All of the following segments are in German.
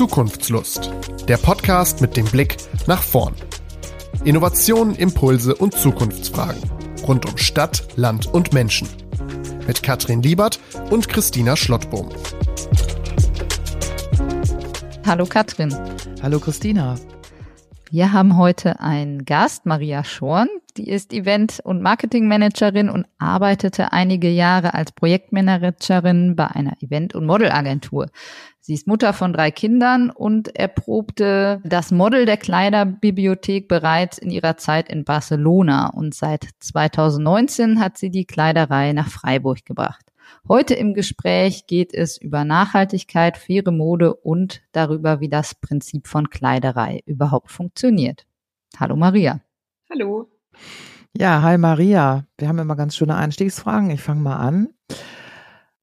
Zukunftslust. Der Podcast mit dem Blick nach vorn. Innovationen, Impulse und Zukunftsfragen. Rund um Stadt, Land und Menschen. Mit Katrin Liebert und Christina Schlottbohm. Hallo Katrin. Hallo Christina. Wir haben heute einen Gast, Maria Schorn. Die ist Event- und Marketingmanagerin und arbeitete einige Jahre als Projektmanagerin bei einer Event- und Modelagentur. Sie ist Mutter von drei Kindern und erprobte das Model der Kleiderbibliothek bereits in ihrer Zeit in Barcelona. Und seit 2019 hat sie die Kleiderei nach Freiburg gebracht. Heute im Gespräch geht es über Nachhaltigkeit, faire Mode und darüber, wie das Prinzip von Kleiderei überhaupt funktioniert. Hallo Maria. Hallo. Ja, hi Maria. Wir haben immer ganz schöne Einstiegsfragen. Ich fange mal an.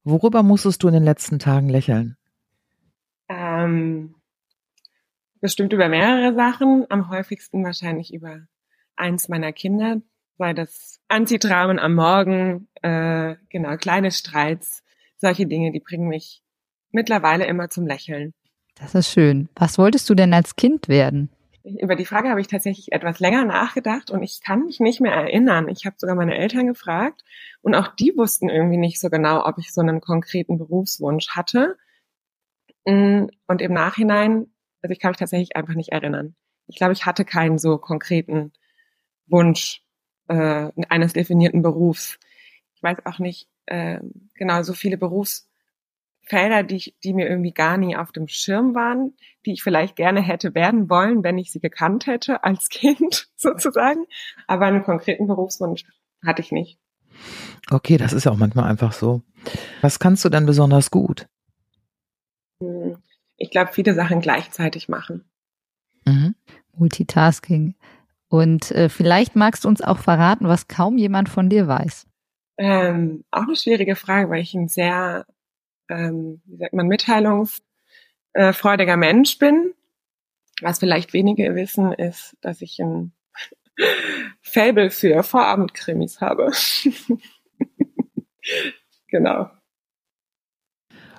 Worüber musstest du in den letzten Tagen lächeln? Ähm, bestimmt über mehrere Sachen. Am häufigsten wahrscheinlich über eins meiner Kinder, sei das Antitramen am Morgen, äh, genau, kleine Streits, solche Dinge, die bringen mich mittlerweile immer zum Lächeln. Das ist schön. Was wolltest du denn als Kind werden? Über die Frage habe ich tatsächlich etwas länger nachgedacht und ich kann mich nicht mehr erinnern. Ich habe sogar meine Eltern gefragt und auch die wussten irgendwie nicht so genau, ob ich so einen konkreten Berufswunsch hatte. Mm, und im Nachhinein, also ich kann mich tatsächlich einfach nicht erinnern. Ich glaube, ich hatte keinen so konkreten Wunsch äh, eines definierten Berufs. Ich weiß auch nicht äh, genau so viele Berufsfelder, die, die mir irgendwie gar nie auf dem Schirm waren, die ich vielleicht gerne hätte werden wollen, wenn ich sie gekannt hätte als Kind sozusagen. Aber einen konkreten Berufswunsch hatte ich nicht. Okay, das ist ja auch manchmal einfach so. Was kannst du denn besonders gut? Hm, ich glaube, viele Sachen gleichzeitig machen. Mhm. Multitasking. Und äh, vielleicht magst du uns auch verraten, was kaum jemand von dir weiß. Ähm, auch eine schwierige Frage, weil ich ein sehr, ähm, wie sagt man, mitteilungsfreudiger Mensch bin. Was vielleicht wenige wissen, ist, dass ich ein Fable für Vorabendkrimis habe. genau.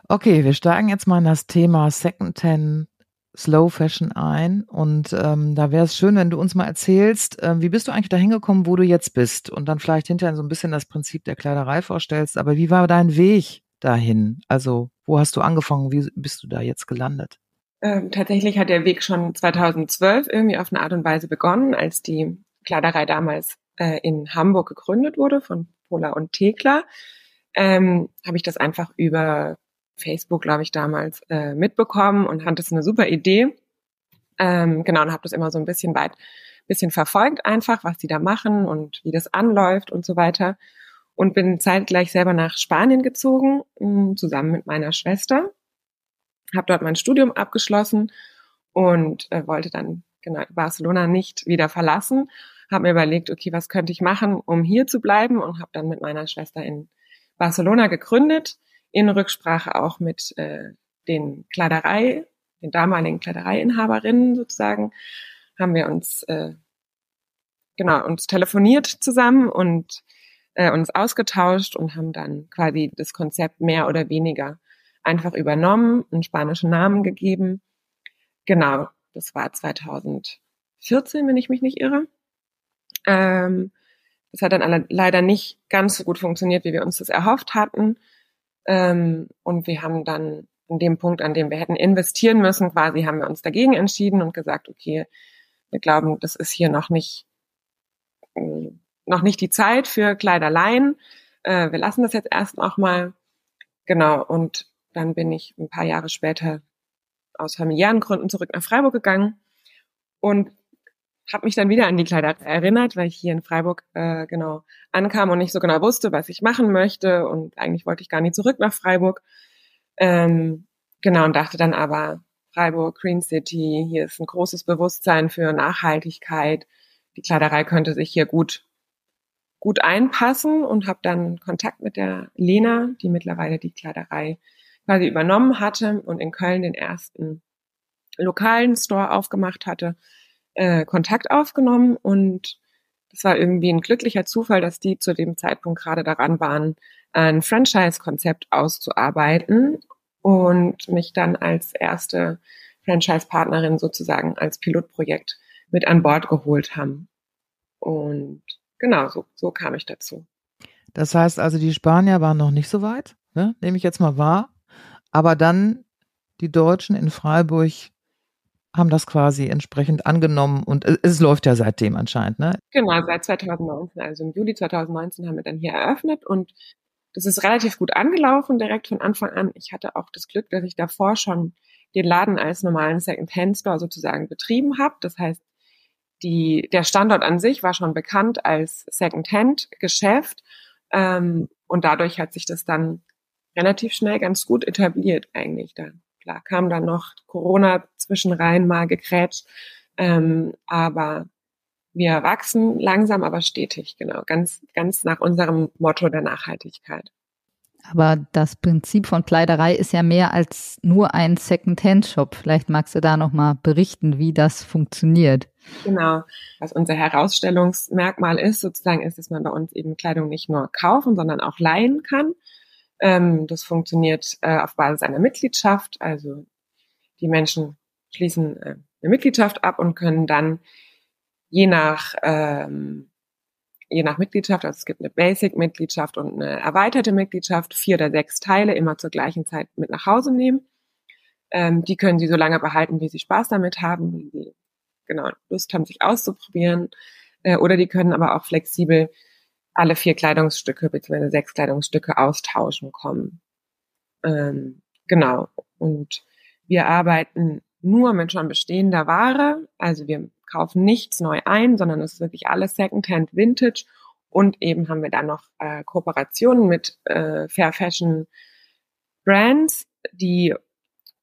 Okay, wir steigen jetzt mal in das Thema Secondhand Slow Fashion ein. Und ähm, da wäre es schön, wenn du uns mal erzählst, äh, wie bist du eigentlich dahin gekommen, wo du jetzt bist? Und dann vielleicht hinterher so ein bisschen das Prinzip der Kleiderei vorstellst. Aber wie war dein Weg dahin? Also, wo hast du angefangen? Wie bist du da jetzt gelandet? Ähm, tatsächlich hat der Weg schon 2012 irgendwie auf eine Art und Weise begonnen, als die Kleiderei damals äh, in Hamburg gegründet wurde von Pola und Thekla. Ähm, habe ich das einfach über Facebook, glaube ich, damals äh, mitbekommen und fand das eine super Idee. Ähm, genau, und habe das immer so ein bisschen weit, bisschen verfolgt einfach, was die da machen und wie das anläuft und so weiter. Und bin zeitgleich selber nach Spanien gezogen, mm, zusammen mit meiner Schwester. Habe dort mein Studium abgeschlossen und äh, wollte dann genau Barcelona nicht wieder verlassen. Habe mir überlegt, okay, was könnte ich machen, um hier zu bleiben und habe dann mit meiner Schwester in Barcelona gegründet in Rücksprache auch mit äh, den Kleiderei, den damaligen Kleidereiinhaberinnen sozusagen, haben wir uns äh, genau uns telefoniert zusammen und äh, uns ausgetauscht und haben dann quasi das Konzept mehr oder weniger einfach übernommen, einen spanischen Namen gegeben. Genau, das war 2014, wenn ich mich nicht irre. Ähm, das hat dann leider nicht ganz so gut funktioniert, wie wir uns das erhofft hatten. Ähm, und wir haben dann in dem Punkt, an dem wir hätten investieren müssen, quasi haben wir uns dagegen entschieden und gesagt, okay, wir glauben, das ist hier noch nicht, äh, noch nicht die Zeit für Kleiderleihen. Äh, wir lassen das jetzt erst noch mal. Genau. Und dann bin ich ein paar Jahre später aus familiären Gründen zurück nach Freiburg gegangen und habe mich dann wieder an die Kleider erinnert, weil ich hier in Freiburg äh, genau ankam und nicht so genau wusste, was ich machen möchte und eigentlich wollte ich gar nicht zurück nach Freiburg. Ähm, genau und dachte dann aber Freiburg, Green City, hier ist ein großes Bewusstsein für Nachhaltigkeit. Die Kleiderei könnte sich hier gut gut einpassen und habe dann Kontakt mit der Lena, die mittlerweile die Kleiderei quasi übernommen hatte und in Köln den ersten lokalen Store aufgemacht hatte äh, Kontakt aufgenommen und das war irgendwie ein glücklicher Zufall, dass die zu dem Zeitpunkt gerade daran waren, ein Franchise-Konzept auszuarbeiten und mich dann als erste Franchise-Partnerin sozusagen als Pilotprojekt mit an Bord geholt haben. Und genau, so, so kam ich dazu. Das heißt also, die Spanier waren noch nicht so weit, ne? nehme ich jetzt mal wahr. Aber dann die Deutschen in Freiburg haben das quasi entsprechend angenommen und es, läuft ja seitdem anscheinend, ne? Genau, seit 2019, also im Juli 2019 haben wir dann hier eröffnet und das ist relativ gut angelaufen direkt von Anfang an. Ich hatte auch das Glück, dass ich davor schon den Laden als normalen Second-Hand-Store sozusagen betrieben habe. Das heißt, die, der Standort an sich war schon bekannt als Second-Hand-Geschäft ähm, und dadurch hat sich das dann relativ schnell ganz gut etabliert eigentlich. Da klar kam dann noch Corona zwischenrein mal gekrätscht, ähm, aber wir wachsen langsam, aber stetig, genau, ganz, ganz nach unserem Motto der Nachhaltigkeit. Aber das Prinzip von Kleiderei ist ja mehr als nur ein Second-Hand-Shop. Vielleicht magst du da nochmal berichten, wie das funktioniert. Genau. Was unser Herausstellungsmerkmal ist, sozusagen, ist, dass man bei uns eben Kleidung nicht nur kaufen, sondern auch leihen kann. Ähm, das funktioniert äh, auf Basis einer Mitgliedschaft. Also die Menschen schließen äh, eine Mitgliedschaft ab und können dann je nach ähm, je nach Mitgliedschaft, also es gibt eine Basic-Mitgliedschaft und eine erweiterte Mitgliedschaft, vier oder sechs Teile immer zur gleichen Zeit mit nach Hause nehmen. Ähm, die können Sie so lange behalten, wie Sie Spaß damit haben, wie Sie genau Lust haben, sich auszuprobieren. Äh, oder die können aber auch flexibel alle vier Kleidungsstücke bzw. sechs Kleidungsstücke austauschen kommen. Ähm, genau. Und wir arbeiten nur mit schon bestehender Ware. Also wir kaufen nichts neu ein, sondern es ist wirklich alles Secondhand Vintage. Und eben haben wir dann noch äh, Kooperationen mit äh, Fair Fashion Brands, die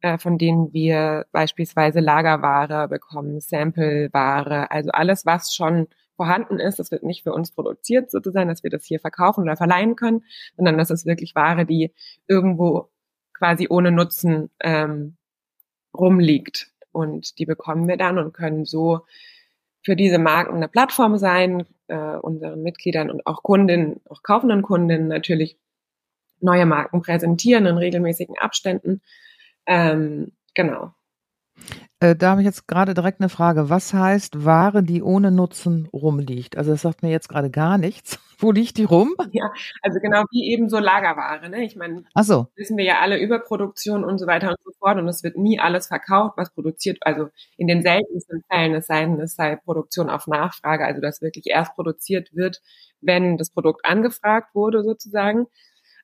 äh, von denen wir beispielsweise Lagerware bekommen, Sampleware, also alles, was schon vorhanden ist. Das wird nicht für uns produziert sozusagen, dass wir das hier verkaufen oder verleihen können, sondern das ist wirklich Ware, die irgendwo quasi ohne Nutzen ähm, rumliegt. Und die bekommen wir dann und können so für diese Marken eine Plattform sein, äh, unseren Mitgliedern und auch Kundinnen, auch kaufenden Kundinnen natürlich neue Marken präsentieren in regelmäßigen Abständen. Ähm, genau. Äh, da habe ich jetzt gerade direkt eine Frage. Was heißt Ware, die ohne Nutzen rumliegt? Also das sagt mir jetzt gerade gar nichts. Wo liegt die rum? Ja, also genau wie eben so Lagerware. Ne? Ich meine, so. wissen wir ja alle Überproduktion und so weiter und so fort. Und es wird nie alles verkauft, was produziert. Also in den seltensten Fällen, es sei denn, es sei Produktion auf Nachfrage, also dass wirklich erst produziert wird, wenn das Produkt angefragt wurde sozusagen.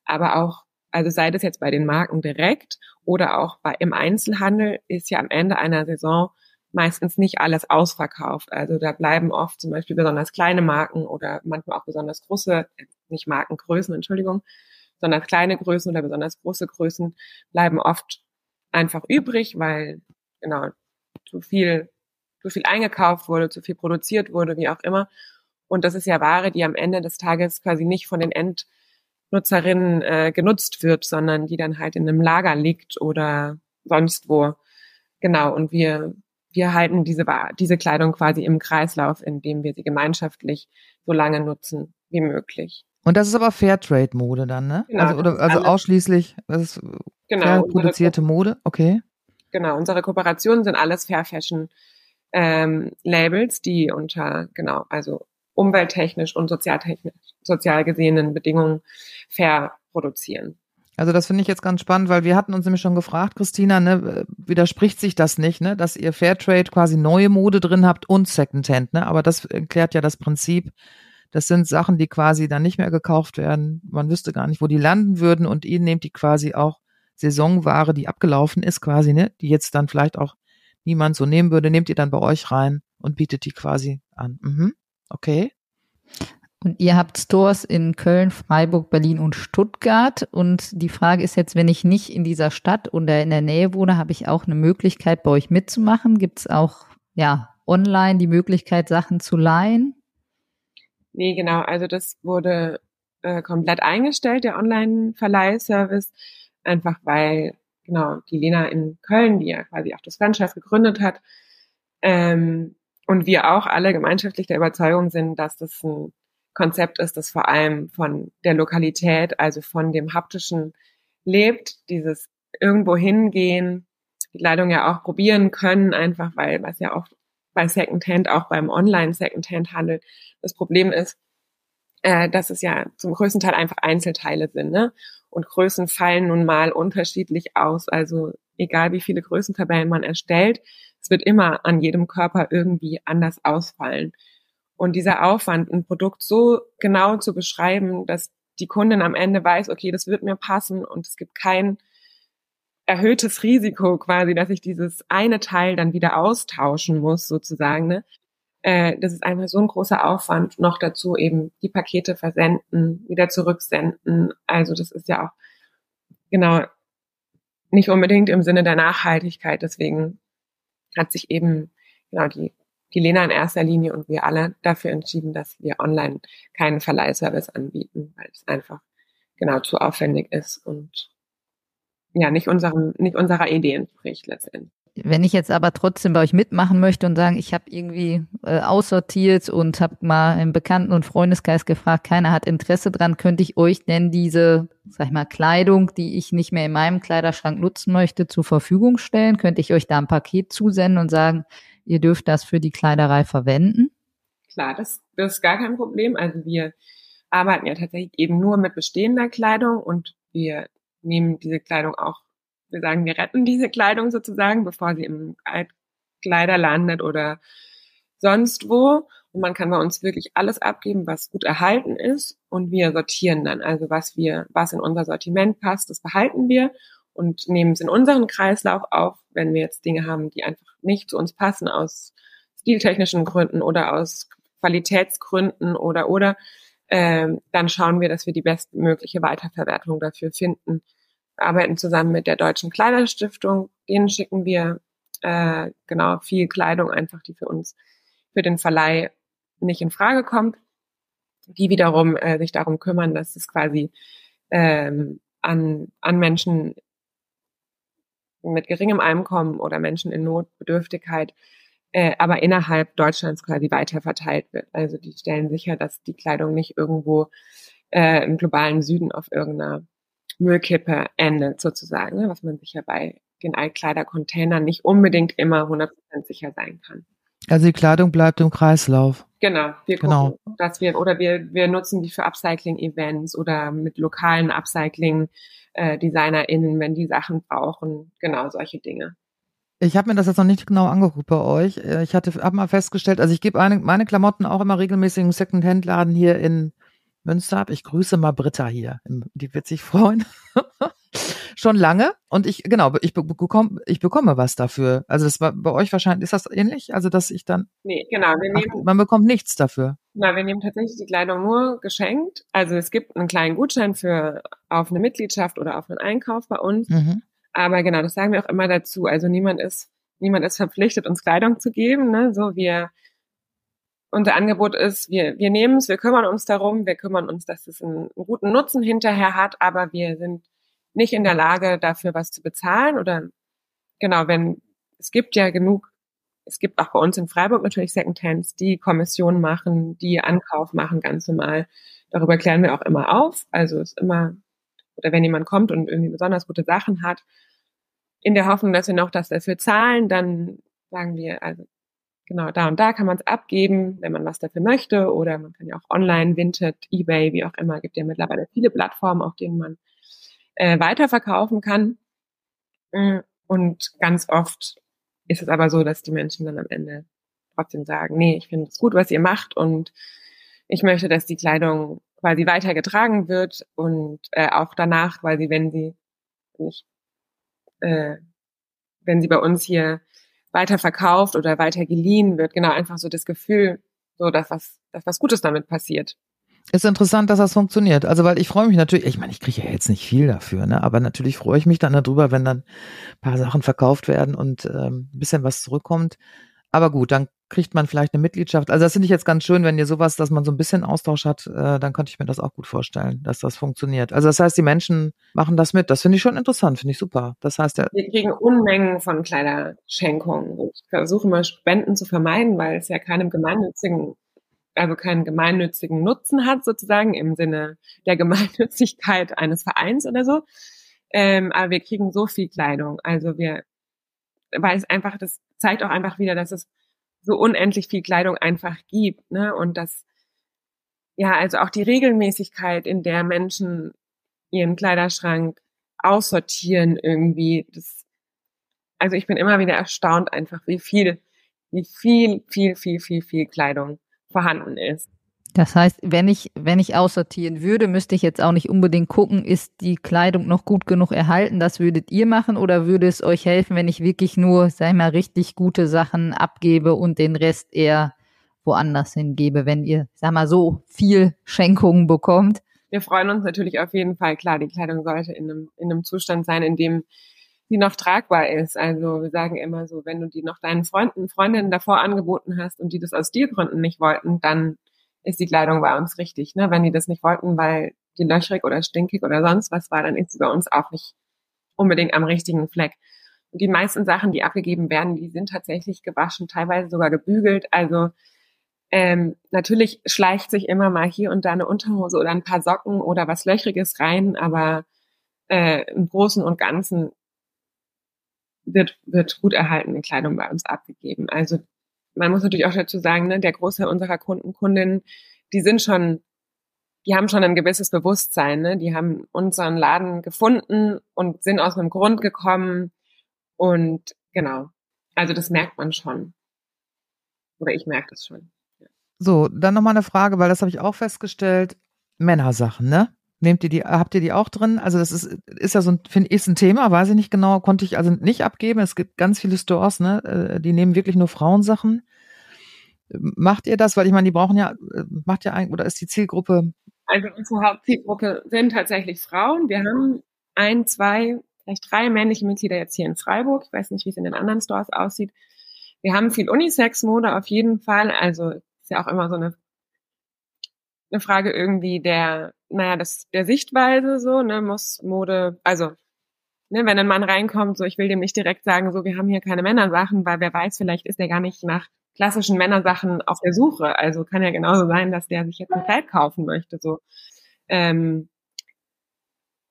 Aber auch also sei das jetzt bei den Marken direkt oder auch bei, im Einzelhandel ist ja am Ende einer Saison meistens nicht alles ausverkauft. Also da bleiben oft zum Beispiel besonders kleine Marken oder manchmal auch besonders große, nicht Markengrößen, Entschuldigung, sondern kleine Größen oder besonders große Größen bleiben oft einfach übrig, weil genau zu viel, zu viel eingekauft wurde, zu viel produziert wurde, wie auch immer. Und das ist ja Ware, die am Ende des Tages quasi nicht von den End Nutzerinnen äh, genutzt wird, sondern die dann halt in einem Lager liegt oder sonst wo. Genau. Und wir, wir halten diese, diese Kleidung quasi im Kreislauf, indem wir sie gemeinschaftlich so lange nutzen wie möglich. Und das ist aber Fairtrade-Mode dann, ne? Genau, also, oder, also ausschließlich das ist genau, fair produzierte Mode, okay. Genau, unsere Kooperationen sind alles Fair Fashion ähm, Labels, die unter, genau, also umwelttechnisch und sozialtechnisch, sozial gesehenen Bedingungen fair produzieren. Also das finde ich jetzt ganz spannend, weil wir hatten uns nämlich schon gefragt, Christina, ne, widerspricht sich das nicht, ne, dass ihr Fairtrade quasi neue Mode drin habt und Secondhand, ne? Aber das erklärt ja das Prinzip. Das sind Sachen, die quasi dann nicht mehr gekauft werden. Man wüsste gar nicht, wo die landen würden und ihr nehmt die quasi auch Saisonware, die abgelaufen ist, quasi, ne, die jetzt dann vielleicht auch niemand so nehmen würde, nehmt ihr dann bei euch rein und bietet die quasi an. Mhm. Okay. Und ihr habt Stores in Köln, Freiburg, Berlin und Stuttgart. Und die Frage ist jetzt, wenn ich nicht in dieser Stadt oder in der Nähe wohne, habe ich auch eine Möglichkeit, bei euch mitzumachen? Gibt es auch ja online die Möglichkeit, Sachen zu leihen? Nee, genau. Also das wurde äh, komplett eingestellt, der Online-Verleihservice, einfach weil genau die Lena in Köln, die ja quasi auch das Franchise gegründet hat, ähm, und wir auch alle gemeinschaftlich der Überzeugung sind, dass das ein Konzept ist, das vor allem von der Lokalität, also von dem haptischen lebt, dieses irgendwo hingehen, die Kleidung ja auch probieren können, einfach weil, was ja auch bei Secondhand, auch beim Online-Secondhand-Handel das Problem ist, äh, dass es ja zum größten Teil einfach Einzelteile sind. Ne? Und Größen fallen nun mal unterschiedlich aus. Also egal wie viele Größentabellen man erstellt, es wird immer an jedem Körper irgendwie anders ausfallen. Und dieser Aufwand, ein Produkt so genau zu beschreiben, dass die Kundin am Ende weiß, okay, das wird mir passen und es gibt kein erhöhtes Risiko quasi, dass ich dieses eine Teil dann wieder austauschen muss, sozusagen. Ne? Äh, das ist einfach so ein großer Aufwand. Noch dazu eben die Pakete versenden, wieder zurücksenden. Also das ist ja auch genau nicht unbedingt im Sinne der Nachhaltigkeit. Deswegen hat sich eben genau die die Lena in erster Linie und wir alle dafür entschieden, dass wir online keinen Verleihservice anbieten, weil es einfach genau zu aufwendig ist und ja nicht unserem nicht unserer Idee entspricht letztendlich. Wenn ich jetzt aber trotzdem bei euch mitmachen möchte und sagen, ich habe irgendwie äh, aussortiert und habe mal im Bekannten- und Freundeskreis gefragt, keiner hat Interesse dran, könnte ich euch denn diese, sag ich mal, Kleidung, die ich nicht mehr in meinem Kleiderschrank nutzen möchte, zur Verfügung stellen? Könnte ich euch da ein Paket zusenden und sagen, ihr dürft das für die Kleiderei verwenden? Klar, das, das ist gar kein Problem. Also wir arbeiten ja tatsächlich eben nur mit bestehender Kleidung und wir nehmen diese Kleidung auch wir sagen, wir retten diese Kleidung sozusagen, bevor sie im Altkleider landet oder sonst wo. Und man kann bei uns wirklich alles abgeben, was gut erhalten ist. Und wir sortieren dann. Also was wir, was in unser Sortiment passt, das behalten wir und nehmen es in unseren Kreislauf auf, wenn wir jetzt Dinge haben, die einfach nicht zu uns passen aus stiltechnischen Gründen oder aus Qualitätsgründen oder oder, ähm, dann schauen wir, dass wir die bestmögliche Weiterverwertung dafür finden arbeiten zusammen mit der Deutschen Kleiderstiftung. Denen schicken wir äh, genau viel Kleidung einfach, die für uns für den Verleih nicht in Frage kommt. Die wiederum äh, sich darum kümmern, dass es quasi ähm, an, an Menschen mit geringem Einkommen oder Menschen in Notbedürftigkeit, äh, aber innerhalb Deutschlands quasi weiterverteilt wird. Also die stellen sicher, dass die Kleidung nicht irgendwo äh, im globalen Süden auf irgendeiner Müllkippe endet sozusagen, ne, was man sicher bei den Altkleidercontainern nicht unbedingt immer 100% sicher sein kann. Also die Kleidung bleibt im Kreislauf. Genau, wir gucken, genau. dass wir oder wir wir nutzen die für Upcycling-Events oder mit lokalen Upcycling-DesignerInnen, wenn die Sachen brauchen, genau solche Dinge. Ich habe mir das jetzt noch nicht genau angeguckt bei euch. Äh, ich hatte habe mal festgestellt, also ich gebe meine Klamotten auch immer regelmäßig im Second-Hand-Laden hier in Münster ab. Ich grüße mal Britta hier. Die wird sich freuen. Schon lange. Und ich, genau, ich bekomme, ich bekomme was dafür. Also das war bei euch wahrscheinlich, ist das ähnlich? Also dass ich dann. Nee, genau. Wir nehmen, ach, man bekommt nichts dafür. Na, wir nehmen tatsächlich die Kleidung nur geschenkt. Also es gibt einen kleinen Gutschein für auf eine Mitgliedschaft oder auf einen Einkauf bei uns. Mhm. Aber genau, das sagen wir auch immer dazu. Also niemand ist, niemand ist verpflichtet, uns Kleidung zu geben. Ne? So wir unser Angebot ist, wir, wir nehmen es, wir kümmern uns darum, wir kümmern uns, dass es einen, einen guten Nutzen hinterher hat, aber wir sind nicht in der Lage, dafür was zu bezahlen oder genau, wenn es gibt ja genug, es gibt auch bei uns in Freiburg natürlich Secondhands, die Kommission machen, die Ankauf machen, ganz normal. Darüber klären wir auch immer auf. Also ist immer, oder wenn jemand kommt und irgendwie besonders gute Sachen hat, in der Hoffnung, dass wir noch das dafür zahlen, dann sagen wir, also genau, da und da kann man es abgeben, wenn man was dafür möchte. Oder man kann ja auch online, Vinted, Ebay, wie auch immer, gibt ja mittlerweile viele Plattformen, auf denen man äh, weiterverkaufen kann. Mm, und ganz oft ist es aber so, dass die Menschen dann am Ende trotzdem sagen, nee, ich finde es gut, was ihr macht und ich möchte, dass die Kleidung quasi weitergetragen wird und äh, auch danach quasi, wenn sie nicht, äh, wenn sie bei uns hier weiter verkauft oder weiter geliehen wird. Genau, einfach so das Gefühl, so dass was, dass was Gutes damit passiert. Ist interessant, dass das funktioniert. Also, weil ich freue mich natürlich, ich meine, ich kriege ja jetzt nicht viel dafür, ne? Aber natürlich freue ich mich dann darüber, wenn dann ein paar Sachen verkauft werden und ähm, ein bisschen was zurückkommt. Aber gut, dann kriegt man vielleicht eine Mitgliedschaft. Also das finde ich jetzt ganz schön, wenn ihr sowas, dass man so ein bisschen Austausch hat, äh, dann könnte ich mir das auch gut vorstellen, dass das funktioniert. Also das heißt, die Menschen machen das mit. Das finde ich schon interessant, finde ich super. Das heißt, ja, wir kriegen Unmengen von Kleiderschenkungen. Ich versuche mal Spenden zu vermeiden, weil es ja keinem gemeinnützigen also keinen gemeinnützigen Nutzen hat, sozusagen im Sinne der Gemeinnützigkeit eines Vereins oder so. Ähm, aber wir kriegen so viel Kleidung. Also wir weil es einfach, das zeigt auch einfach wieder, dass es so unendlich viel Kleidung einfach gibt, ne? Und dass, ja, also auch die Regelmäßigkeit, in der Menschen ihren Kleiderschrank aussortieren irgendwie, das, also ich bin immer wieder erstaunt einfach, wie viel, wie viel, viel, viel, viel, viel Kleidung vorhanden ist. Das heißt, wenn ich, wenn ich aussortieren würde, müsste ich jetzt auch nicht unbedingt gucken, ist die Kleidung noch gut genug erhalten? Das würdet ihr machen oder würde es euch helfen, wenn ich wirklich nur, sag ich mal, richtig gute Sachen abgebe und den Rest eher woanders hingebe, wenn ihr, sag mal, so viel Schenkungen bekommt? Wir freuen uns natürlich auf jeden Fall. Klar, die Kleidung sollte in einem, in einem Zustand sein, in dem die noch tragbar ist. Also wir sagen immer so, wenn du die noch deinen Freunden, Freundinnen davor angeboten hast und die das aus dir Gründen nicht wollten, dann ist die Kleidung bei uns richtig. Ne? Wenn die das nicht wollten, weil die löchrig oder stinkig oder sonst was war, dann ist sie bei uns auch nicht unbedingt am richtigen Fleck. Und die meisten Sachen, die abgegeben werden, die sind tatsächlich gewaschen, teilweise sogar gebügelt. Also ähm, natürlich schleicht sich immer mal hier und da eine Unterhose oder ein paar Socken oder was Löchriges rein, aber äh, im Großen und Ganzen wird, wird gut erhaltene Kleidung bei uns abgegeben. Also man muss natürlich auch dazu sagen, ne, der Großteil unserer Kunden, Kundinnen, die sind schon, die haben schon ein gewisses Bewusstsein, ne? die haben unseren Laden gefunden und sind aus einem Grund gekommen und genau, also das merkt man schon. Oder ich merke das schon. Ja. So, dann nochmal eine Frage, weil das habe ich auch festgestellt. Männersachen, ne? Nehmt ihr die, habt ihr die auch drin? Also das ist, ist ja so ein, finde ich, ein Thema, weiß ich nicht genau, konnte ich also nicht abgeben. Es gibt ganz viele Stores, ne, äh, die nehmen wirklich nur Frauensachen. Macht ihr das? Weil ich meine, die brauchen ja, äh, macht ja eigentlich, oder ist die Zielgruppe? Also unsere Hauptzielgruppe sind tatsächlich Frauen. Wir haben ein, zwei, vielleicht drei männliche Mitglieder jetzt hier in Freiburg. Ich weiß nicht, wie es in den anderen Stores aussieht. Wir haben viel Unisex-Mode auf jeden Fall. Also ist ja auch immer so eine eine Frage irgendwie der, naja, das, der Sichtweise so, ne, muss Mode, also, ne, wenn ein Mann reinkommt, so, ich will dem nicht direkt sagen, so, wir haben hier keine Männersachen, weil wer weiß, vielleicht ist der gar nicht nach klassischen Männersachen auf der Suche. Also kann ja genauso sein, dass der sich jetzt ein Kleid kaufen möchte, so. Ähm,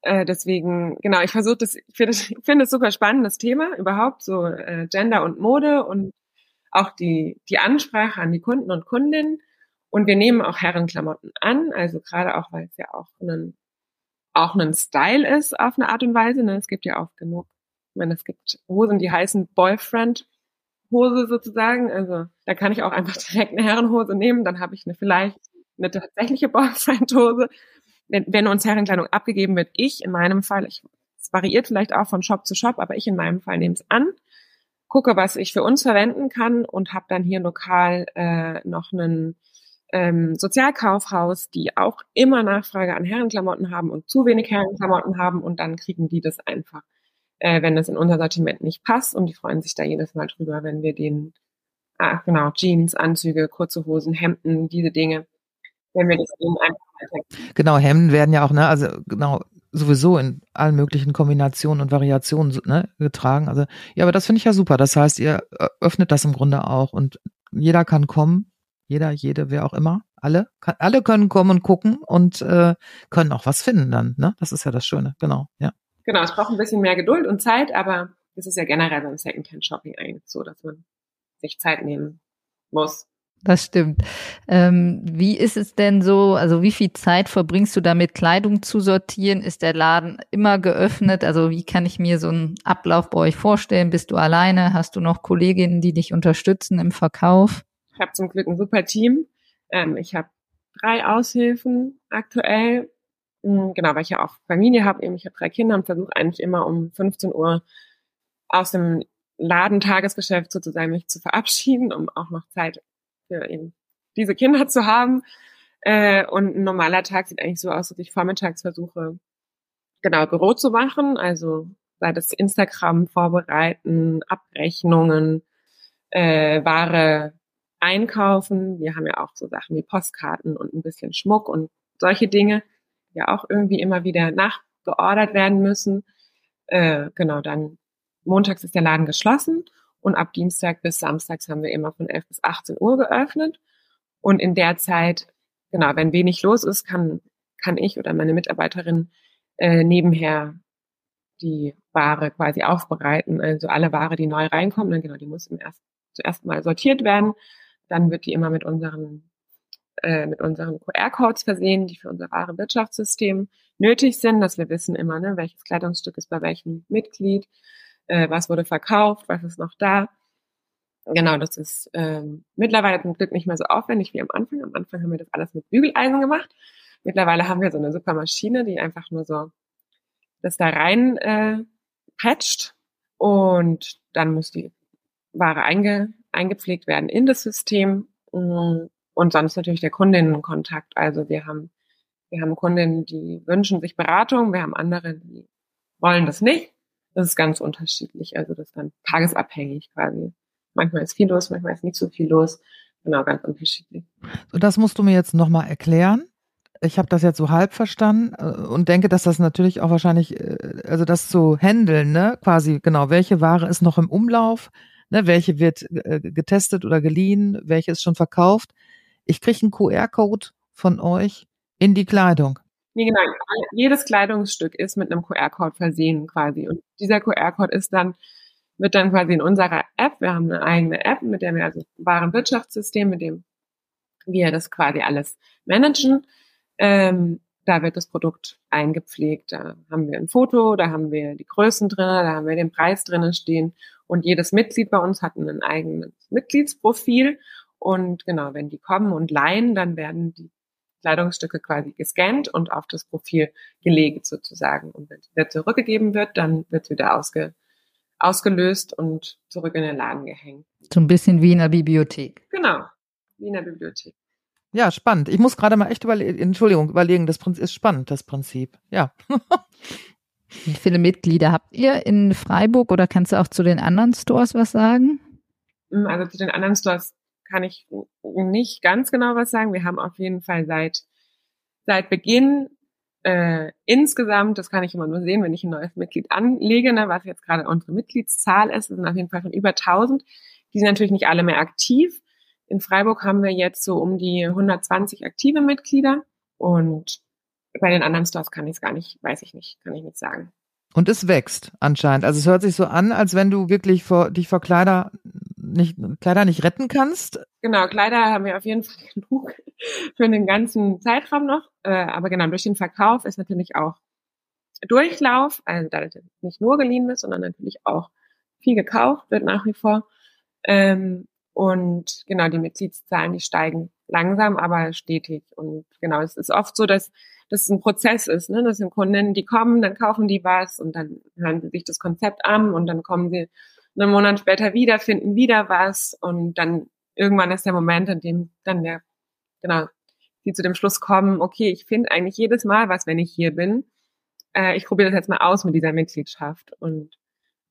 äh, deswegen, genau, ich versuche das, ich finde es find super spannendes Thema überhaupt, so äh, Gender und Mode und auch die, die Ansprache an die Kunden und Kundinnen. Und wir nehmen auch Herrenklamotten an, also gerade auch, weil es ja auch ein, auch ein Style ist auf eine Art und Weise. Ne? Es gibt ja auch genug, ich meine, es gibt Hosen, die heißen Boyfriend Hose sozusagen. Also da kann ich auch einfach direkt eine Herrenhose nehmen, dann habe ich eine vielleicht eine tatsächliche Boyfriend-Hose. Wenn, wenn uns Herrenkleidung abgegeben wird, ich in meinem Fall, ich, es variiert vielleicht auch von Shop zu Shop, aber ich in meinem Fall nehme es an, gucke, was ich für uns verwenden kann und habe dann hier lokal äh, noch einen ähm, Sozialkaufhaus, die auch immer Nachfrage an Herrenklamotten haben und zu wenig Herrenklamotten haben und dann kriegen die das einfach, äh, wenn das in unser Sortiment nicht passt und die freuen sich da jedes Mal drüber, wenn wir den, ah, genau, Jeans, Anzüge, kurze Hosen, Hemden, diese Dinge, wenn wir das eben einfach. Genau, Hemden werden ja auch, ne, also genau, sowieso in allen möglichen Kombinationen und Variationen ne, getragen. Also ja, aber das finde ich ja super. Das heißt, ihr öffnet das im Grunde auch und jeder kann kommen jeder, jede, wer auch immer, alle, kann, alle können kommen und gucken und äh, können auch was finden dann. Ne? Das ist ja das Schöne, genau, ja. Genau, es braucht ein bisschen mehr Geduld und Zeit, aber es ist ja generell beim Secondhand-Shopping eigentlich so, dass man sich Zeit nehmen muss. Das stimmt. Ähm, wie ist es denn so, also wie viel Zeit verbringst du damit, Kleidung zu sortieren? Ist der Laden immer geöffnet? Also wie kann ich mir so einen Ablauf bei euch vorstellen? Bist du alleine? Hast du noch Kolleginnen, die dich unterstützen im Verkauf? Ich habe zum Glück ein super Team. Ähm, ich habe drei Aushilfen aktuell. Mhm, genau, weil ich ja auch Familie habe. Ich habe drei Kinder und versuche eigentlich immer um 15 Uhr aus dem Ladentagesgeschäft sozusagen mich zu verabschieden, um auch noch Zeit für eben diese Kinder zu haben. Äh, und ein normaler Tag sieht eigentlich so aus, dass ich vormittags versuche, genau Büro zu machen, also sei das Instagram vorbereiten, Abrechnungen, äh, Ware einkaufen. Wir haben ja auch so Sachen wie Postkarten und ein bisschen Schmuck und solche Dinge, die ja auch irgendwie immer wieder nachgeordert werden müssen. Äh, genau, dann montags ist der Laden geschlossen und ab Dienstag bis Samstags haben wir immer von 11 bis 18 Uhr geöffnet. Und in der Zeit, genau, wenn wenig los ist, kann, kann ich oder meine Mitarbeiterin äh, nebenher die Ware quasi aufbereiten. Also alle Ware, die neu reinkommt, dann genau, die muss im erst, zuerst mal sortiert werden. Dann wird die immer mit unseren äh, mit unseren QR-Codes versehen, die für unser wahre Wirtschaftssystem nötig sind, dass wir wissen immer, ne, welches Kleidungsstück ist bei welchem Mitglied, äh, was wurde verkauft, was ist noch da. Genau, das ist ähm, mittlerweile zum Glück nicht mehr so aufwendig wie am Anfang. Am Anfang haben wir das alles mit Bügeleisen gemacht. Mittlerweile haben wir so eine super Maschine, die einfach nur so das da rein äh, patcht und dann muss die Ware einge, eingepflegt werden in das System und sonst natürlich der Kundinnenkontakt. Also wir haben wir haben Kundinnen, die wünschen sich Beratung, wir haben andere, die wollen das nicht. Das ist ganz unterschiedlich. Also das ist dann tagesabhängig quasi. Manchmal ist viel los, manchmal ist nicht so viel los. Genau, ganz unterschiedlich. So, das musst du mir jetzt nochmal erklären. Ich habe das jetzt so halb verstanden äh, und denke, dass das natürlich auch wahrscheinlich, äh, also das zu handeln, ne, quasi genau, welche Ware ist noch im Umlauf, ne, welche wird äh, getestet oder geliehen, welche ist schon verkauft. Ich kriege einen QR-Code von euch in die Kleidung. Nee, genau. Jedes Kleidungsstück ist mit einem QR-Code versehen quasi. Und dieser QR-Code ist dann wird dann quasi in unserer App, wir haben eine eigene App, mit der wir also Warenwirtschaftssystem, mit dem wir das quasi alles managen. Ähm, da wird das Produkt eingepflegt. Da haben wir ein Foto, da haben wir die Größen drin, da haben wir den Preis drinnen stehen. Und jedes Mitglied bei uns hat ein eigenes Mitgliedsprofil. Und genau, wenn die kommen und leihen, dann werden die Kleidungsstücke quasi gescannt und auf das Profil gelegt sozusagen. Und wenn es zurückgegeben wird, dann wird es wieder ausge ausgelöst und zurück in den Laden gehängt. So ein bisschen wie in der Bibliothek. Genau, wie in der Bibliothek. Ja, spannend. Ich muss gerade mal echt überlegen, Entschuldigung, überlegen, das Prinzip ist spannend, das Prinzip. Ja. Wie viele Mitglieder habt ihr in Freiburg oder kannst du auch zu den anderen Stores was sagen? Mm, also zu den anderen Stores kann ich nicht ganz genau was sagen. Wir haben auf jeden Fall seit, seit Beginn äh, insgesamt, das kann ich immer nur sehen, wenn ich ein neues Mitglied anlege, ne, was jetzt gerade unsere Mitgliedszahl ist, sind auf jeden Fall schon über 1000. Die sind natürlich nicht alle mehr aktiv. In Freiburg haben wir jetzt so um die 120 aktive Mitglieder und bei den anderen Stores kann ich es gar nicht, weiß ich nicht, kann ich nicht sagen. Und es wächst anscheinend. Also es hört sich so an, als wenn du wirklich vor, dich vor Kleider nicht, Kleider nicht retten kannst. Genau, Kleider haben wir auf jeden Fall genug für den ganzen Zeitraum noch. Äh, aber genau, durch den Verkauf ist natürlich auch Durchlauf, also da nicht nur geliehen ist, sondern natürlich auch viel gekauft wird nach wie vor. Ähm, und genau, die Mitgliedszahlen, die steigen langsam, aber stetig. Und genau, es ist oft so, dass das ein Prozess ist. Ne? Das sind Kunden, die kommen, dann kaufen die was und dann hören sie sich das Konzept an und dann kommen sie einen Monat später wieder, finden wieder was und dann irgendwann ist der Moment, in dem dann der, genau, die zu dem Schluss kommen, okay, ich finde eigentlich jedes Mal was, wenn ich hier bin. Äh, ich probiere das jetzt mal aus mit dieser Mitgliedschaft und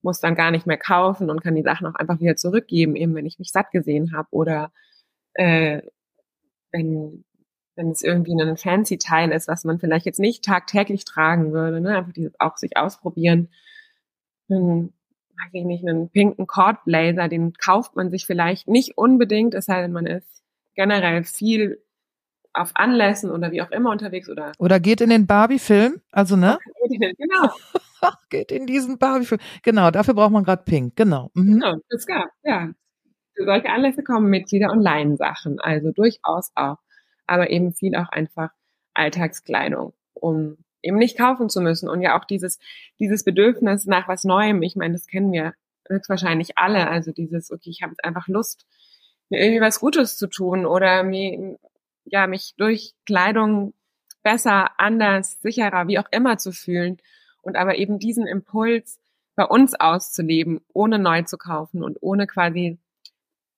muss dann gar nicht mehr kaufen und kann die Sachen auch einfach wieder zurückgeben, eben wenn ich mich satt gesehen habe oder äh, wenn wenn es irgendwie ein fancy Teil ist, was man vielleicht jetzt nicht tagtäglich tragen würde, ne? einfach dieses auch sich ausprobieren. Einen, weiß ich nicht, einen pinken Cordblazer, den kauft man sich vielleicht nicht unbedingt, es sei denn, man ist generell viel auf Anlässen oder wie auch immer unterwegs oder. Oder geht in den Barbie-Film, also ne? Genau. geht in diesen Barbie-Film. Genau, dafür braucht man gerade Pink, genau. Mhm. Genau, das gab, ja. Für solche Anlässe kommen Mitglieder und Laiensachen, also durchaus auch aber eben viel auch einfach Alltagskleidung, um eben nicht kaufen zu müssen. Und ja auch dieses, dieses Bedürfnis nach was Neuem, ich meine, das kennen wir höchstwahrscheinlich alle. Also dieses, okay, ich habe jetzt einfach Lust, mir irgendwie was Gutes zu tun oder mir, ja, mich durch Kleidung besser, anders, sicherer, wie auch immer zu fühlen. Und aber eben diesen Impuls bei uns auszuleben, ohne neu zu kaufen und ohne quasi,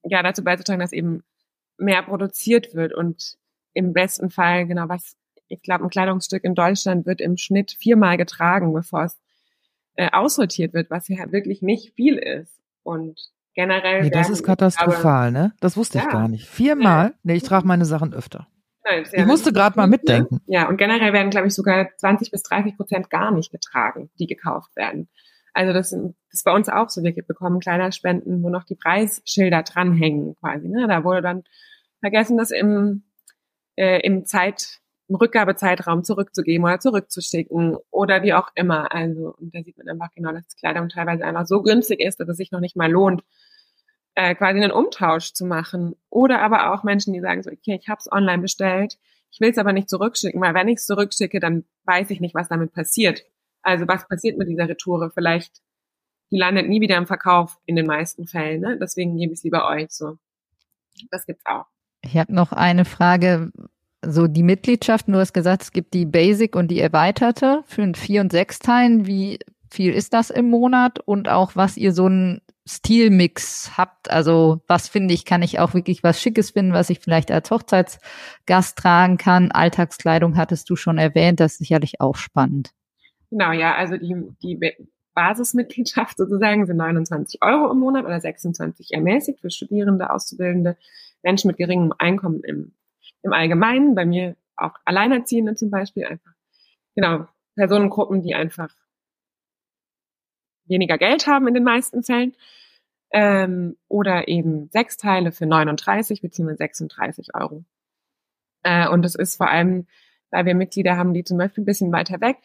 ja, dazu beizutragen, dass eben mehr produziert wird und im besten Fall, genau, was, ich glaube, ein Kleidungsstück in Deutschland wird im Schnitt viermal getragen, bevor es äh, aussortiert wird, was ja wirklich nicht viel ist. Und generell. Nee, das ist katastrophal, aber, ne? Das wusste ich ja. gar nicht. Viermal? Ja. Nee, ich trage meine Sachen öfter. Nein, ich musste gerade mal mitdenken. Ja, und generell werden, glaube ich, sogar 20 bis 30 Prozent gar nicht getragen, die gekauft werden. Also das, das ist bei uns auch so. Wir bekommen Kleiderspenden, wo noch die Preisschilder dranhängen quasi. Ne? Da wurde dann vergessen, das im äh, im Zeit im Rückgabezeitraum zurückzugeben oder zurückzuschicken oder wie auch immer. Also, und da sieht man einfach genau, dass die Kleidung teilweise einfach so günstig ist, dass es sich noch nicht mal lohnt, äh, quasi einen Umtausch zu machen. Oder aber auch Menschen, die sagen so, okay, ich habe es online bestellt, ich will es aber nicht zurückschicken, weil wenn ich es zurückschicke, dann weiß ich nicht, was damit passiert. Also was passiert mit dieser Retoure? Vielleicht, die landet nie wieder im Verkauf in den meisten Fällen. Ne? Deswegen gebe ich es lieber euch so. Das gibt's auch. Ich habe noch eine Frage. So die Mitgliedschaften, du hast gesagt, es gibt die Basic und die erweiterte für ein vier und sechs Teilen. Wie viel ist das im Monat? Und auch was ihr so ein Stilmix habt. Also was finde ich, kann ich auch wirklich was Schickes finden, was ich vielleicht als Hochzeitsgast tragen kann. Alltagskleidung hattest du schon erwähnt, das ist sicherlich auch spannend. Genau, ja, also die, die Basismitgliedschaft sozusagen sind 29 Euro im Monat oder 26 ermäßigt für Studierende, Auszubildende, Menschen mit geringem Einkommen im, im Allgemeinen, bei mir auch Alleinerziehende zum Beispiel einfach. Genau, Personengruppen, die einfach weniger Geld haben in den meisten Fällen. Ähm, oder eben sechs Teile für 39 bzw. 36 Euro. Äh, und es ist vor allem, weil wir Mitglieder haben, die zum Beispiel ein bisschen weiter weg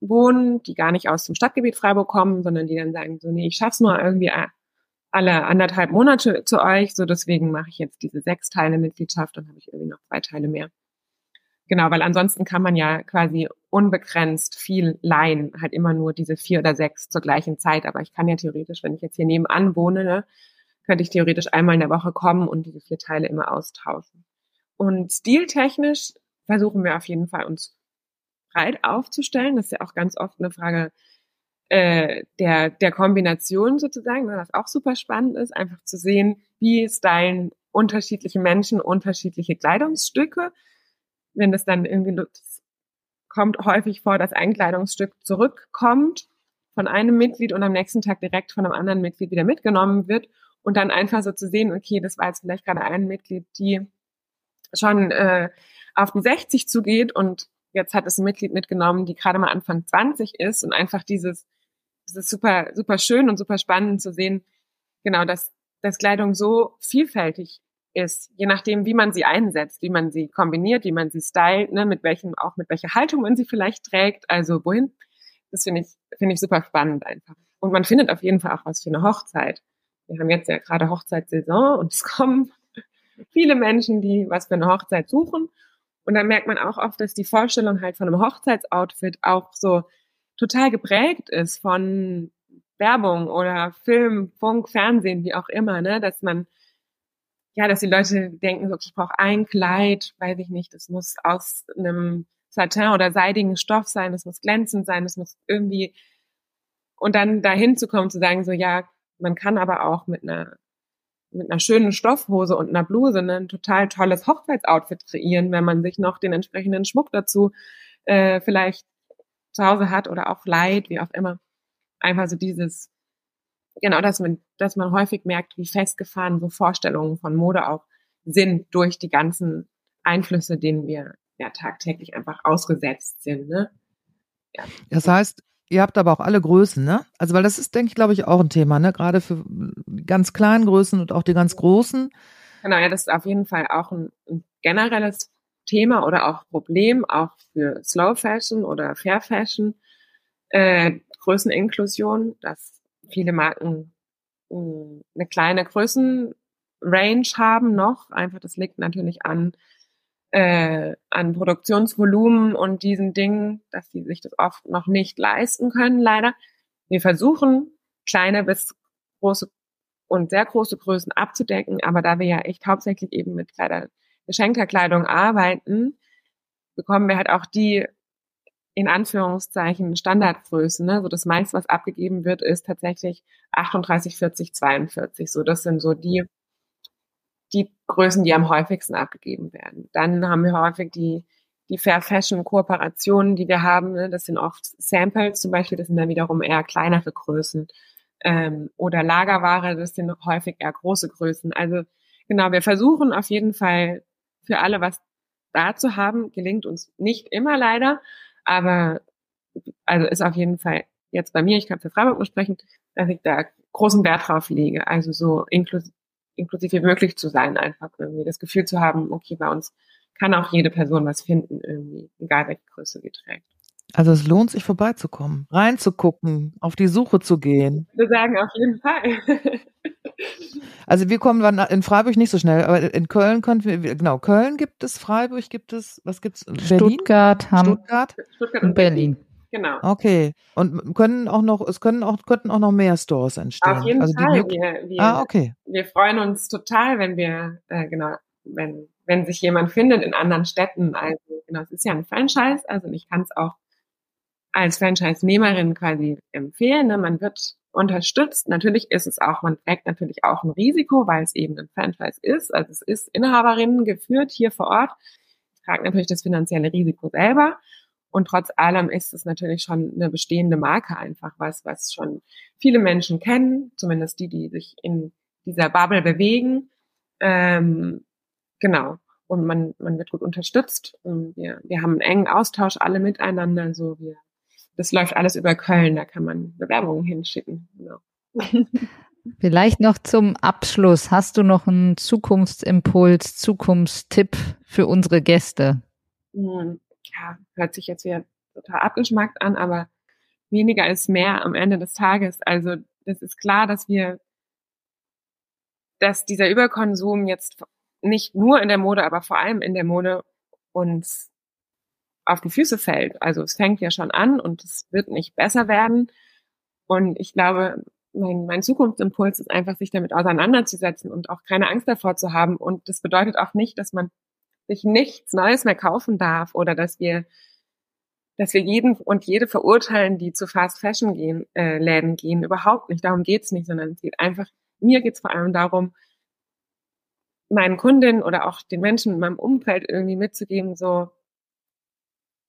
wohnen, die gar nicht aus dem Stadtgebiet Freiburg kommen, sondern die dann sagen, so, nee, ich schaff's nur irgendwie alle anderthalb Monate zu euch, so deswegen mache ich jetzt diese sechs Teile Mitgliedschaft, dann habe ich irgendwie noch zwei Teile mehr. Genau, weil ansonsten kann man ja quasi unbegrenzt viel leihen, halt immer nur diese vier oder sechs zur gleichen Zeit. Aber ich kann ja theoretisch, wenn ich jetzt hier nebenan wohne, ne, könnte ich theoretisch einmal in der Woche kommen und diese vier Teile immer austauschen. Und stiltechnisch versuchen wir auf jeden Fall uns breit aufzustellen. Das ist ja auch ganz oft eine Frage äh, der, der Kombination sozusagen, was auch super spannend ist, einfach zu sehen, wie stylen unterschiedliche Menschen unterschiedliche Kleidungsstücke. Wenn das dann irgendwie das kommt häufig vor, dass ein Kleidungsstück zurückkommt von einem Mitglied und am nächsten Tag direkt von einem anderen Mitglied wieder mitgenommen wird und dann einfach so zu sehen, okay, das war jetzt vielleicht gerade ein Mitglied, die schon äh, auf die 60 zugeht und jetzt hat es ein Mitglied mitgenommen, die gerade mal Anfang 20 ist und einfach dieses, dieses super, super schön und super spannend zu sehen, genau, dass, dass Kleidung so vielfältig ist, je nachdem, wie man sie einsetzt, wie man sie kombiniert, wie man sie stylt, ne, mit welchem, auch mit welcher Haltung man sie vielleicht trägt, also wohin. Das finde ich, finde ich super spannend einfach. Und man findet auf jeden Fall auch was für eine Hochzeit. Wir haben jetzt ja gerade Hochzeitssaison und es kommen viele Menschen, die was für eine Hochzeit suchen. Und dann merkt man auch oft, dass die Vorstellung halt von einem Hochzeitsoutfit auch so total geprägt ist von Werbung oder Film, Funk, Fernsehen, wie auch immer, ne, dass man ja, dass die Leute denken, so, ich brauche ein Kleid, weiß ich nicht, das muss aus einem Satin oder seidigen Stoff sein, das muss glänzend sein, das muss irgendwie und dann dahin zu kommen, zu sagen, so ja, man kann aber auch mit einer mit einer schönen Stoffhose und einer Bluse ne, ein total tolles Hochzeitsoutfit kreieren, wenn man sich noch den entsprechenden Schmuck dazu äh, vielleicht zu Hause hat oder auch Leid, wie auch immer. Einfach so dieses genau, dass man, dass man häufig merkt, wie festgefahren so Vorstellungen von Mode auch sind durch die ganzen Einflüsse, denen wir ja tagtäglich einfach ausgesetzt sind. Ne? Ja. Das heißt, ihr habt aber auch alle Größen, ne? Also weil das ist, denke ich, glaube ich, auch ein Thema, ne? Gerade für ganz kleinen Größen und auch die ganz großen. Genau, ja, das ist auf jeden Fall auch ein, ein generelles Thema oder auch Problem, auch für Slow Fashion oder Fair Fashion, äh, Größeninklusion, dass viele Marken hm, eine kleine Größenrange haben noch. Einfach, das liegt natürlich an, äh, an Produktionsvolumen und diesen Dingen, dass sie sich das oft noch nicht leisten können, leider. Wir versuchen, kleine bis große und sehr große Größen abzudecken, aber da wir ja echt hauptsächlich eben mit Kleider, geschenkter Kleidung arbeiten, bekommen wir halt auch die in Anführungszeichen Standardgrößen. Ne? So das meiste, was abgegeben wird, ist tatsächlich 38, 40, 42. So das sind so die die Größen, die am häufigsten abgegeben werden. Dann haben wir häufig die die Fair Fashion Kooperationen, die wir haben. Ne? Das sind oft Samples zum Beispiel. Das sind dann wiederum eher kleinere Größen ähm, oder Lagerware. Das sind häufig eher große Größen. Also genau, wir versuchen auf jeden Fall für alle was da zu haben. Gelingt uns nicht immer leider, aber also ist auf jeden Fall jetzt bei mir, ich kann für Freiburg nur sprechen, dass ich da großen Wert drauf lege. Also so inklusiv, inklusiv wie möglich zu sein, einfach irgendwie das Gefühl zu haben, okay, bei uns kann auch jede Person was finden irgendwie, egal welche Größe sie trägt. Also es lohnt sich vorbeizukommen, reinzugucken, auf die Suche zu gehen. Wir sagen auf jeden Fall. also wir kommen in Freiburg nicht so schnell, aber in Köln könnten wir, genau, Köln gibt es, Freiburg gibt es, was gibt's? Berlin? Stuttgart, Hamburg Stuttgart? Stuttgart und Berlin. Genau. Okay. Und können auch noch, es können auch, könnten auch noch mehr Stores entstehen. Auf jeden also Fall. Wir, wir, ah, okay. Wir freuen uns total, wenn wir, äh, genau, wenn, wenn sich jemand findet in anderen Städten. Also, genau, es ist ja ein Franchise, also ich kann es auch als Franchise-Nehmerin quasi empfehlen. Ne? Man wird unterstützt. Natürlich ist es auch, man trägt natürlich auch ein Risiko, weil es eben ein Franchise ist. Also es ist Inhaberinnen geführt hier vor Ort. Ich trage natürlich das finanzielle Risiko selber. Und trotz allem ist es natürlich schon eine bestehende Marke einfach was, was schon viele Menschen kennen, zumindest die, die sich in dieser Bubble bewegen. Ähm, genau. Und man, man wird gut unterstützt. Und wir, wir haben einen engen Austausch alle miteinander. So wir das läuft alles über Köln, da kann man Bewerbungen hinschicken. Genau. Vielleicht noch zum Abschluss. Hast du noch einen Zukunftsimpuls, Zukunftstipp für unsere Gäste? Hm, ja, hört sich jetzt wieder total abgeschmackt an, aber weniger ist mehr am Ende des Tages. Also das ist klar, dass wir, dass dieser Überkonsum jetzt nicht nur in der Mode, aber vor allem in der Mode uns auf die Füße fällt. Also es fängt ja schon an und es wird nicht besser werden. Und ich glaube, mein, mein Zukunftsimpuls ist einfach, sich damit auseinanderzusetzen und auch keine Angst davor zu haben. Und das bedeutet auch nicht, dass man sich nichts Neues mehr kaufen darf oder dass wir, dass wir jeden und jede verurteilen, die zu Fast Fashion gehen, äh, Läden gehen. Überhaupt nicht. Darum geht's nicht, sondern es geht einfach, mir geht's vor allem darum, meinen Kundinnen oder auch den Menschen in meinem Umfeld irgendwie mitzugeben, so,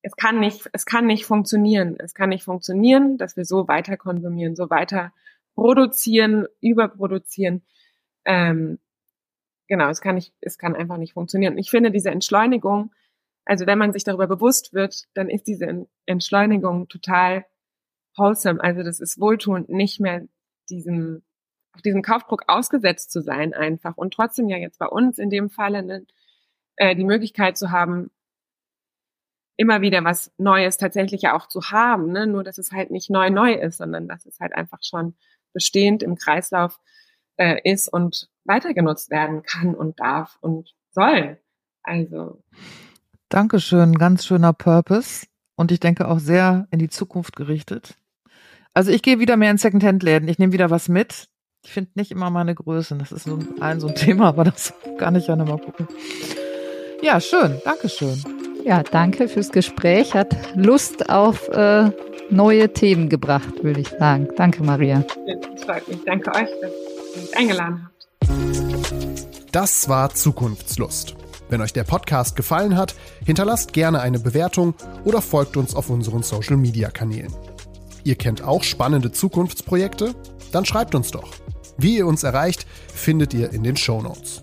es kann nicht, es kann nicht funktionieren. Es kann nicht funktionieren, dass wir so weiter konsumieren, so weiter produzieren, überproduzieren. Ähm, genau, es kann nicht, es kann einfach nicht funktionieren. Ich finde diese Entschleunigung, also wenn man sich darüber bewusst wird, dann ist diese Entschleunigung total wholesome. Also das ist wohltuend, nicht mehr diesem, auf diesem Kaufdruck ausgesetzt zu sein einfach und trotzdem ja jetzt bei uns in dem Falle ne, äh, die Möglichkeit zu haben, immer wieder was Neues tatsächlich ja auch zu haben, ne? nur dass es halt nicht neu neu ist, sondern dass es halt einfach schon bestehend im Kreislauf äh, ist und weitergenutzt werden kann und darf und soll. Also. Dankeschön, ganz schöner Purpose und ich denke auch sehr in die Zukunft gerichtet. Also ich gehe wieder mehr in Secondhand-Läden. Ich nehme wieder was mit. Ich finde nicht immer meine Größen. Das ist so ein, so ein Thema, aber das kann ich ja nicht mal gucken. Ja, schön. Dankeschön. Ja, danke fürs Gespräch. Hat Lust auf äh, neue Themen gebracht, würde ich sagen. Danke, Maria. Das freut mich. Danke euch, dass ihr mich eingeladen habt. Das war Zukunftslust. Wenn euch der Podcast gefallen hat, hinterlasst gerne eine Bewertung oder folgt uns auf unseren Social Media Kanälen. Ihr kennt auch spannende Zukunftsprojekte? Dann schreibt uns doch. Wie ihr uns erreicht, findet ihr in den Show Notes.